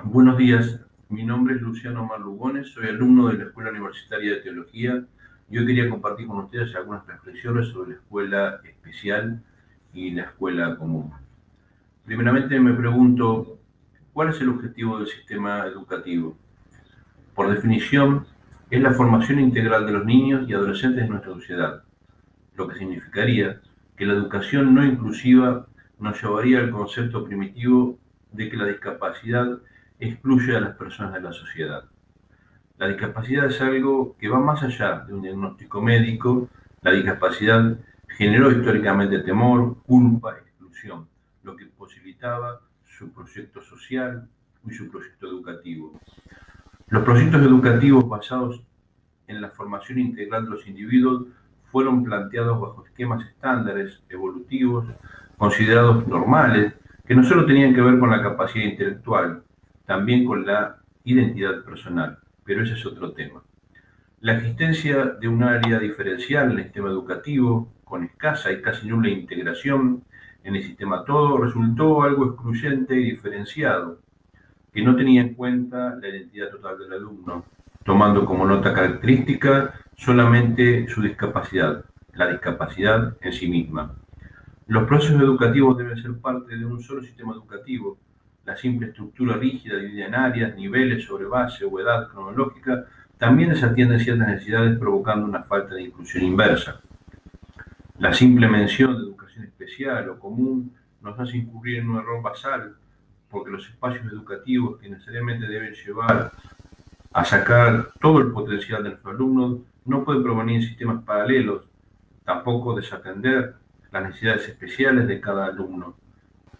Buenos días, mi nombre es Luciano Marlugones, soy alumno de la Escuela Universitaria de Teología. Yo quería compartir con ustedes algunas reflexiones sobre la escuela especial y la escuela común. Primeramente me pregunto, ¿cuál es el objetivo del sistema educativo? Por definición, es la formación integral de los niños y adolescentes de nuestra sociedad, lo que significaría que la educación no inclusiva nos llevaría al concepto primitivo de que la discapacidad excluye a las personas de la sociedad. La discapacidad es algo que va más allá de un diagnóstico médico. La discapacidad generó históricamente temor, culpa, exclusión, lo que posibilitaba su proyecto social y su proyecto educativo. Los proyectos educativos basados en la formación integral de los individuos fueron planteados bajo esquemas estándares, evolutivos, considerados normales, que no solo tenían que ver con la capacidad intelectual, también con la identidad personal, pero ese es otro tema. La existencia de un área diferencial en el sistema educativo, con escasa y casi nula integración en el sistema todo, resultó algo excluyente y diferenciado, que no tenía en cuenta la identidad total del alumno, tomando como nota característica solamente su discapacidad, la discapacidad en sí misma. Los procesos educativos deben ser parte de un solo sistema educativo, la simple estructura rígida dividida en áreas, niveles sobre base o edad cronológica, también desatiende ciertas necesidades provocando una falta de inclusión inversa. La simple mención de educación especial o común nos hace incurrir en un error basal, porque los espacios educativos que necesariamente deben llevar a sacar todo el potencial de nuestros alumnos no pueden provenir en sistemas paralelos, tampoco desatender las necesidades especiales de cada alumno.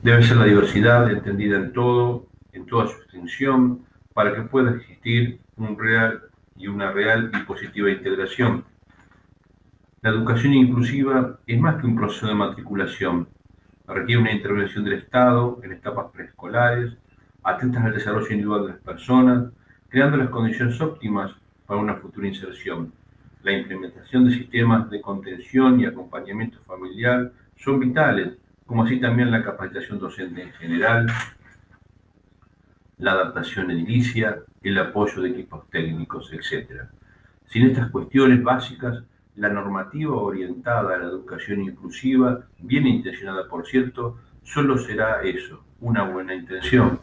Debe ser la diversidad entendida en todo, en toda su extensión, para que pueda existir un real y una real y positiva integración. La educación inclusiva es más que un proceso de matriculación. Requiere una intervención del Estado en etapas preescolares, atentas al desarrollo individual de las personas, creando las condiciones óptimas para una futura inserción. La implementación de sistemas de contención y acompañamiento familiar son vitales como así también la capacitación docente en general, la adaptación edilicia, el apoyo de equipos técnicos, etc. Sin estas cuestiones básicas, la normativa orientada a la educación inclusiva, bien intencionada por cierto, solo será eso, una buena intención,